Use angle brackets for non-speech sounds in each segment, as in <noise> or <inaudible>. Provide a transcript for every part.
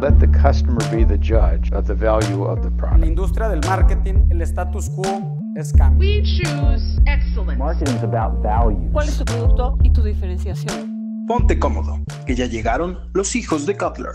Let the customer be the judge of the value of the En la product. industria del marketing, el status quo es cambio. We choose excellence. Marketing is about value. ¿Cuál es tu producto y tu diferenciación? Ponte cómodo, que ya llegaron los hijos de Cutler.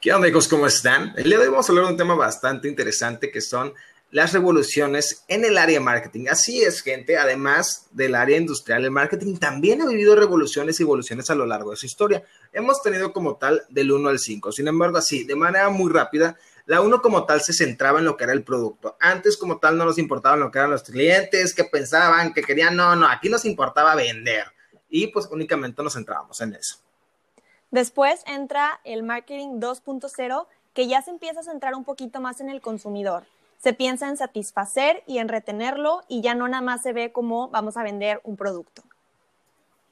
¿Qué onda, hijos? ¿Cómo están? El día de hoy vamos a hablar de un tema bastante interesante que son las revoluciones en el área de marketing. Así es, gente, además del área industrial, el marketing también ha vivido revoluciones y evoluciones a lo largo de su historia. Hemos tenido como tal del 1 al 5. Sin embargo, así, de manera muy rápida, la 1 como tal se centraba en lo que era el producto. Antes como tal no nos importaba lo que eran los clientes, que pensaban, que querían, no, no, aquí nos importaba vender. Y pues únicamente nos centrábamos en eso. Después entra el marketing 2.0, que ya se empieza a centrar un poquito más en el consumidor. Se piensa en satisfacer y en retenerlo y ya no nada más se ve como vamos a vender un producto.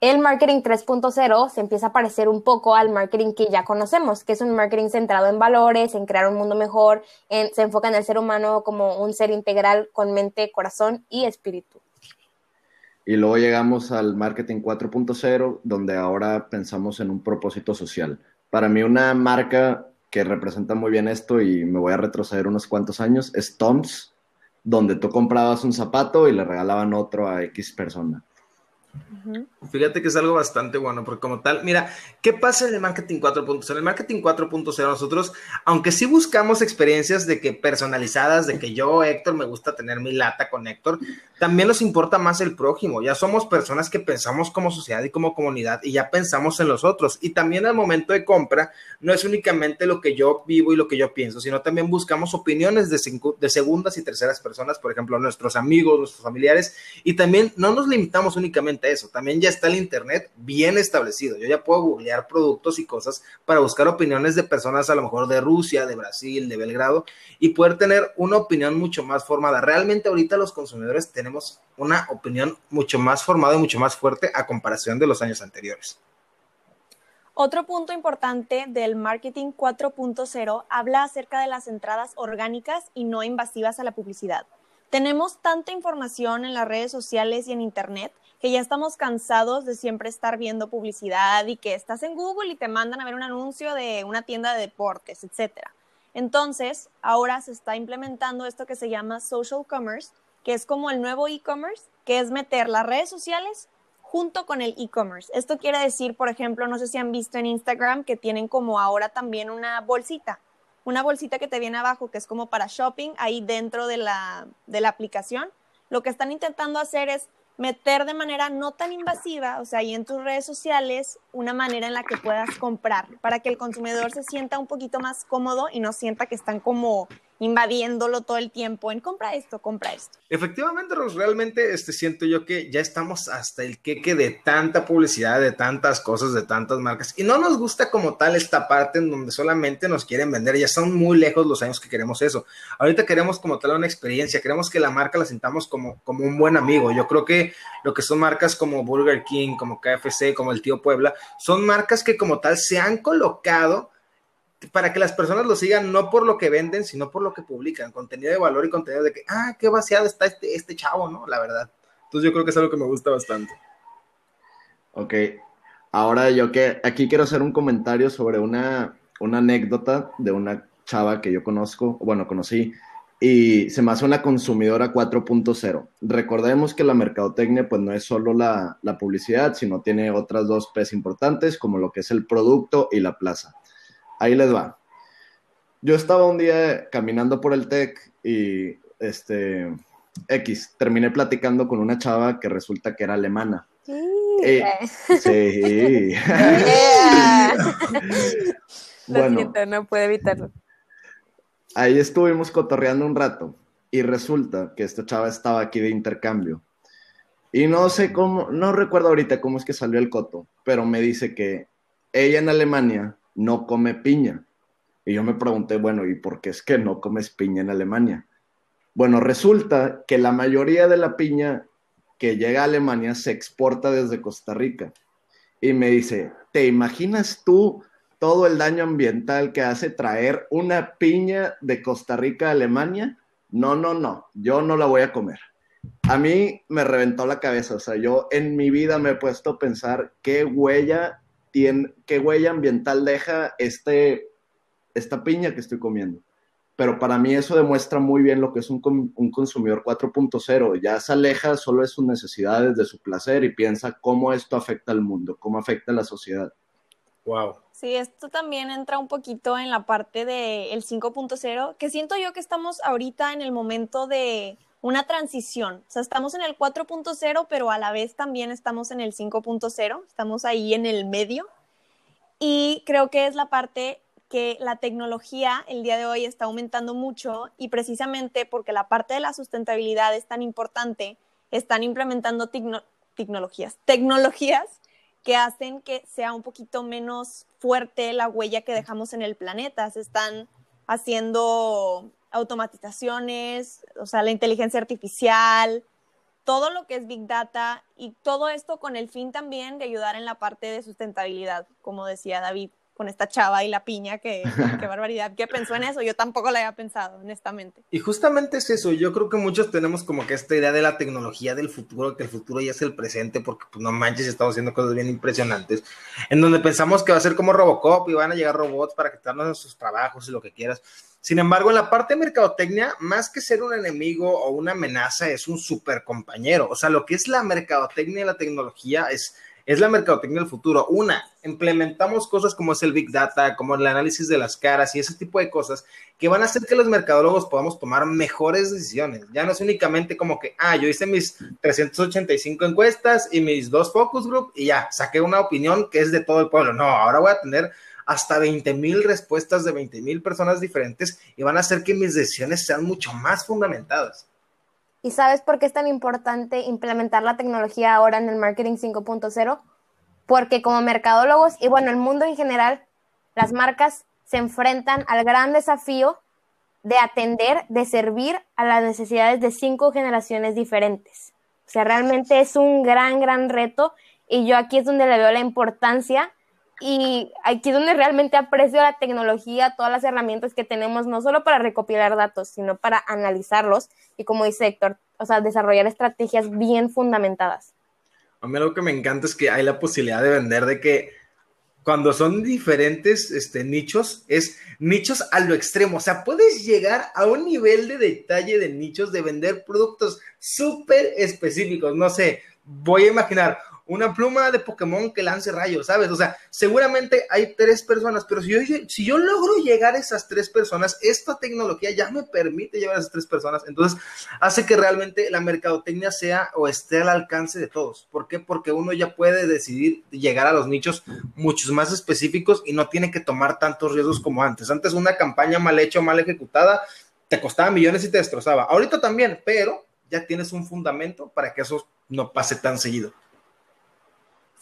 El marketing 3.0 se empieza a parecer un poco al marketing que ya conocemos, que es un marketing centrado en valores, en crear un mundo mejor, en- se enfoca en el ser humano como un ser integral con mente, corazón y espíritu. Y luego llegamos al marketing 4.0, donde ahora pensamos en un propósito social. Para mí una marca que representa muy bien esto, y me voy a retroceder unos cuantos años, es Toms, donde tú comprabas un zapato y le regalaban otro a X persona. Fíjate que es algo bastante bueno, porque como tal, mira, ¿qué pasa en el marketing 4.0? En el marketing 4.0 nosotros, aunque sí buscamos experiencias de que personalizadas, de que yo, Héctor, me gusta tener mi lata con Héctor, también nos importa más el prójimo. Ya somos personas que pensamos como sociedad y como comunidad y ya pensamos en los otros. Y también al momento de compra, no es únicamente lo que yo vivo y lo que yo pienso, sino también buscamos opiniones de, cinco- de segundas y terceras personas, por ejemplo, nuestros amigos, nuestros familiares, y también no nos limitamos únicamente eso, también ya está el Internet bien establecido. Yo ya puedo googlear productos y cosas para buscar opiniones de personas a lo mejor de Rusia, de Brasil, de Belgrado, y poder tener una opinión mucho más formada. Realmente ahorita los consumidores tenemos una opinión mucho más formada y mucho más fuerte a comparación de los años anteriores. Otro punto importante del marketing 4.0 habla acerca de las entradas orgánicas y no invasivas a la publicidad. Tenemos tanta información en las redes sociales y en Internet que ya estamos cansados de siempre estar viendo publicidad y que estás en Google y te mandan a ver un anuncio de una tienda de deportes, etc. Entonces, ahora se está implementando esto que se llama social commerce, que es como el nuevo e-commerce, que es meter las redes sociales junto con el e-commerce. Esto quiere decir, por ejemplo, no sé si han visto en Instagram que tienen como ahora también una bolsita, una bolsita que te viene abajo, que es como para shopping, ahí dentro de la, de la aplicación. Lo que están intentando hacer es meter de manera no tan invasiva, o sea, ahí en tus redes sociales, una manera en la que puedas comprar, para que el consumidor se sienta un poquito más cómodo y no sienta que están como invadiéndolo todo el tiempo en compra esto, compra esto. Efectivamente, Ros, realmente este, siento yo que ya estamos hasta el queque de tanta publicidad, de tantas cosas, de tantas marcas. Y no nos gusta como tal esta parte en donde solamente nos quieren vender. Ya son muy lejos los años que queremos eso. Ahorita queremos como tal una experiencia, queremos que la marca la sintamos como, como un buen amigo. Yo creo que lo que son marcas como Burger King, como KFC, como el Tío Puebla, son marcas que como tal se han colocado para que las personas lo sigan no por lo que venden, sino por lo que publican, contenido de valor y contenido de que, ah, qué vaciado está este, este chavo, ¿no? La verdad. Entonces yo creo que es algo que me gusta bastante. Ok, ahora yo que aquí quiero hacer un comentario sobre una, una anécdota de una chava que yo conozco, bueno, conocí, y se me hace una consumidora 4.0. Recordemos que la mercadotecnia pues no es solo la, la publicidad, sino tiene otras dos P's importantes, como lo que es el producto y la plaza. Ahí les va. Yo estaba un día caminando por el TEC y este X, terminé platicando con una chava que resulta que era alemana. Eh, sí. <laughs> Bueno, siento, no puedo evitarlo. ahí estuvimos cotorreando un rato y resulta que esta chava estaba aquí de intercambio. Y no sé cómo, no recuerdo ahorita cómo es que salió el coto, pero me dice que ella en Alemania no come piña. Y yo me pregunté, bueno, ¿y por qué es que no comes piña en Alemania? Bueno, resulta que la mayoría de la piña que llega a Alemania se exporta desde Costa Rica. Y me dice, ¿te imaginas tú todo el daño ambiental que hace traer una piña de Costa Rica a Alemania? No, no, no, yo no la voy a comer. A mí me reventó la cabeza, o sea, yo en mi vida me he puesto a pensar qué huella tiene, qué huella ambiental deja este, esta piña que estoy comiendo. Pero para mí eso demuestra muy bien lo que es un, un consumidor 4.0. Ya se aleja solo de sus necesidades, de su placer y piensa cómo esto afecta al mundo, cómo afecta a la sociedad. Wow. Sí, esto también entra un poquito en la parte del 5.0, que siento yo que estamos ahorita en el momento de una transición. O sea, estamos en el 4.0, pero a la vez también estamos en el 5.0, estamos ahí en el medio. Y creo que es la parte que la tecnología el día de hoy está aumentando mucho y precisamente porque la parte de la sustentabilidad es tan importante, están implementando tecnologías, tecnologías que hacen que sea un poquito menos fuerte la huella que dejamos en el planeta. Se están haciendo automatizaciones, o sea, la inteligencia artificial, todo lo que es Big Data y todo esto con el fin también de ayudar en la parte de sustentabilidad, como decía David con esta chava y la piña, que <laughs> qué barbaridad, que pensó en eso, yo tampoco la había pensado, honestamente. Y justamente es eso, yo creo que muchos tenemos como que esta idea de la tecnología del futuro, que el futuro ya es el presente, porque pues no manches, estamos haciendo cosas bien impresionantes, en donde pensamos que va a ser como Robocop y van a llegar robots para quitarnos nuestros trabajos y lo que quieras. Sin embargo, en la parte de mercadotecnia, más que ser un enemigo o una amenaza, es un super compañero. O sea, lo que es la mercadotecnia y la tecnología es es la mercadotecnia del futuro. Una, implementamos cosas como es el Big Data, como el análisis de las caras y ese tipo de cosas que van a hacer que los mercadólogos podamos tomar mejores decisiones. Ya no es únicamente como que, ah, yo hice mis 385 encuestas y mis dos focus group y ya, saqué una opinión que es de todo el pueblo. No, ahora voy a tener hasta 20 mil respuestas de 20 mil personas diferentes y van a hacer que mis decisiones sean mucho más fundamentadas. ¿Y sabes por qué es tan importante implementar la tecnología ahora en el marketing 5.0? Porque como mercadólogos y bueno, el mundo en general, las marcas se enfrentan al gran desafío de atender, de servir a las necesidades de cinco generaciones diferentes. O sea, realmente es un gran, gran reto y yo aquí es donde le veo la importancia y aquí es donde realmente aprecio la tecnología, todas las herramientas que tenemos, no solo para recopilar datos, sino para analizarlos y como dice Héctor, o sea, desarrollar estrategias bien fundamentadas. A mí algo que me encanta es que hay la posibilidad de vender de que cuando son diferentes este, nichos, es nichos a lo extremo. O sea, puedes llegar a un nivel de detalle de nichos de vender productos súper específicos. No sé, voy a imaginar una pluma de Pokémon que lance rayos, ¿sabes? O sea, seguramente hay tres personas, pero si yo, si yo logro llegar a esas tres personas, esta tecnología ya me permite llegar a esas tres personas. Entonces, hace que realmente la mercadotecnia sea o esté al alcance de todos. ¿Por qué? Porque uno ya puede decidir llegar a los nichos muchos más específicos y no tiene que tomar tantos riesgos como antes. Antes una campaña mal hecha o mal ejecutada te costaba millones y te destrozaba. Ahorita también, pero ya tienes un fundamento para que eso no pase tan seguido.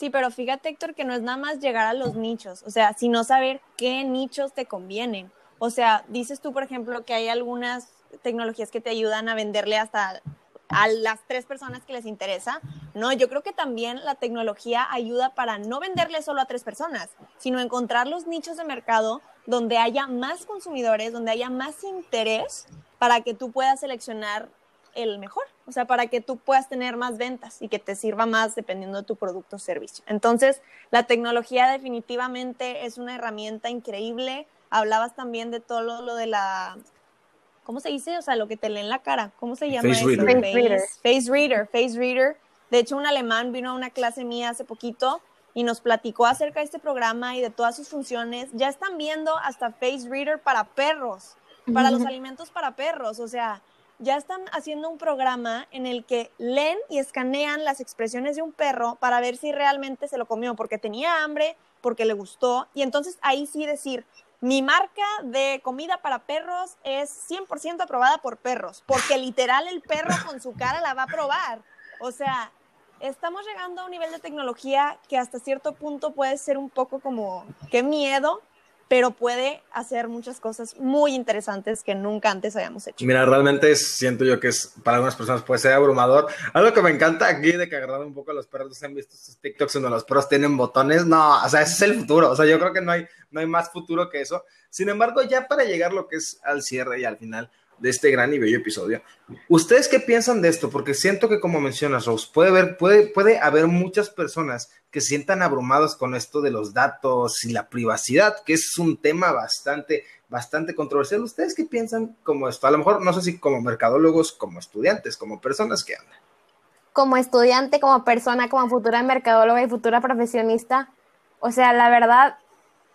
Sí, pero fíjate, Héctor, que no es nada más llegar a los nichos, o sea, sino saber qué nichos te convienen. O sea, dices tú, por ejemplo, que hay algunas tecnologías que te ayudan a venderle hasta a las tres personas que les interesa. No, yo creo que también la tecnología ayuda para no venderle solo a tres personas, sino encontrar los nichos de mercado donde haya más consumidores, donde haya más interés para que tú puedas seleccionar el mejor, o sea, para que tú puedas tener más ventas y que te sirva más dependiendo de tu producto o servicio. Entonces, la tecnología definitivamente es una herramienta increíble. Hablabas también de todo lo, de la, ¿cómo se dice? O sea, lo que te lee en la cara, ¿cómo se llama face eso? Reader. Face reader. Face reader, face reader. De hecho, un alemán vino a una clase mía hace poquito y nos platicó acerca de este programa y de todas sus funciones. Ya están viendo hasta face reader para perros, para los alimentos para perros, o sea, ya están haciendo un programa en el que leen y escanean las expresiones de un perro para ver si realmente se lo comió porque tenía hambre, porque le gustó. Y entonces ahí sí decir, mi marca de comida para perros es 100% aprobada por perros, porque literal el perro con su cara la va a probar. O sea, estamos llegando a un nivel de tecnología que hasta cierto punto puede ser un poco como, qué miedo, pero puede hacer muchas cosas muy interesantes que nunca antes habíamos hecho. Mira, realmente siento yo que es para algunas personas puede ser abrumador. Algo que me encanta aquí de que agarrado un poco a los perros, han visto estos TikToks donde los perros tienen botones? No, o sea, ese es el futuro. O sea, yo creo que no hay, no hay más futuro que eso. Sin embargo, ya para llegar lo que es al cierre y al final, de este gran y bello episodio. ¿Ustedes qué piensan de esto? Porque siento que como mencionas, Rose, puede haber, puede, puede haber muchas personas que se sientan abrumados con esto de los datos y la privacidad, que es un tema bastante, bastante controversial. ¿Ustedes qué piensan como esto? A lo mejor no sé si como mercadólogos, como estudiantes, como personas que andan. Como estudiante, como persona, como futura mercadóloga y futura profesionista, o sea, la verdad,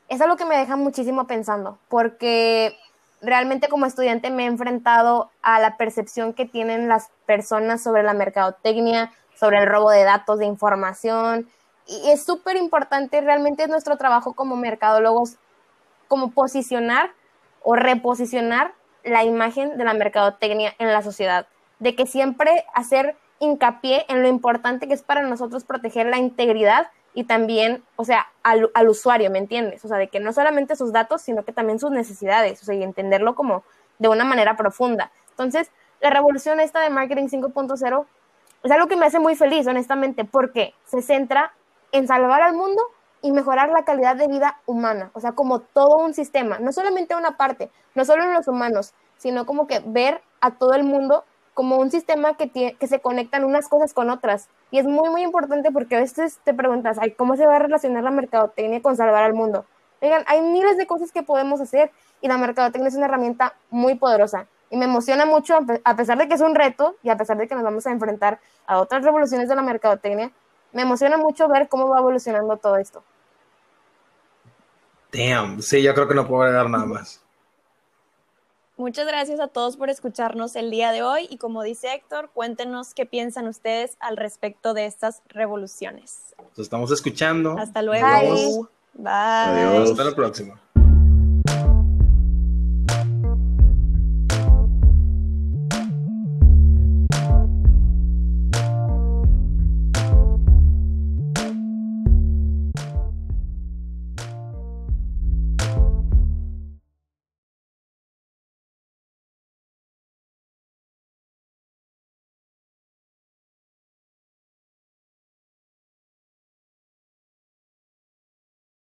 es algo que me deja muchísimo pensando, porque realmente como estudiante me he enfrentado a la percepción que tienen las personas sobre la mercadotecnia, sobre el robo de datos, de información. Y es súper importante, realmente es nuestro trabajo como mercadólogos, como posicionar o reposicionar la imagen de la mercadotecnia en la sociedad, de que siempre hacer hincapié en lo importante que es para nosotros proteger la integridad y también, o sea, al, al, usuario, ¿me entiendes? O sea, de que no solamente sus datos, sino que también sus necesidades, o sea, y entenderlo como de una manera profunda. Entonces, la revolución esta de marketing 5.0 es algo que me hace muy feliz, honestamente, porque se centra en salvar al mundo y mejorar la calidad de vida humana, o sea, como todo un sistema, no solamente una parte, no solo en los humanos, sino como que ver a todo el mundo como un sistema que, tiene, que se conectan unas cosas con otras. Y es muy, muy importante porque a veces te preguntas, Ay, ¿cómo se va a relacionar la mercadotecnia con salvar al mundo? Oigan, hay miles de cosas que podemos hacer y la mercadotecnia es una herramienta muy poderosa. Y me emociona mucho, a pesar de que es un reto y a pesar de que nos vamos a enfrentar a otras revoluciones de la mercadotecnia, me emociona mucho ver cómo va evolucionando todo esto. Damn, sí, yo creo que no puedo agregar nada más. Muchas gracias a todos por escucharnos el día de hoy y como dice Héctor, cuéntenos qué piensan ustedes al respecto de estas revoluciones. Nos estamos escuchando. Hasta luego. Bye. Bye. Adiós. Hasta la próxima.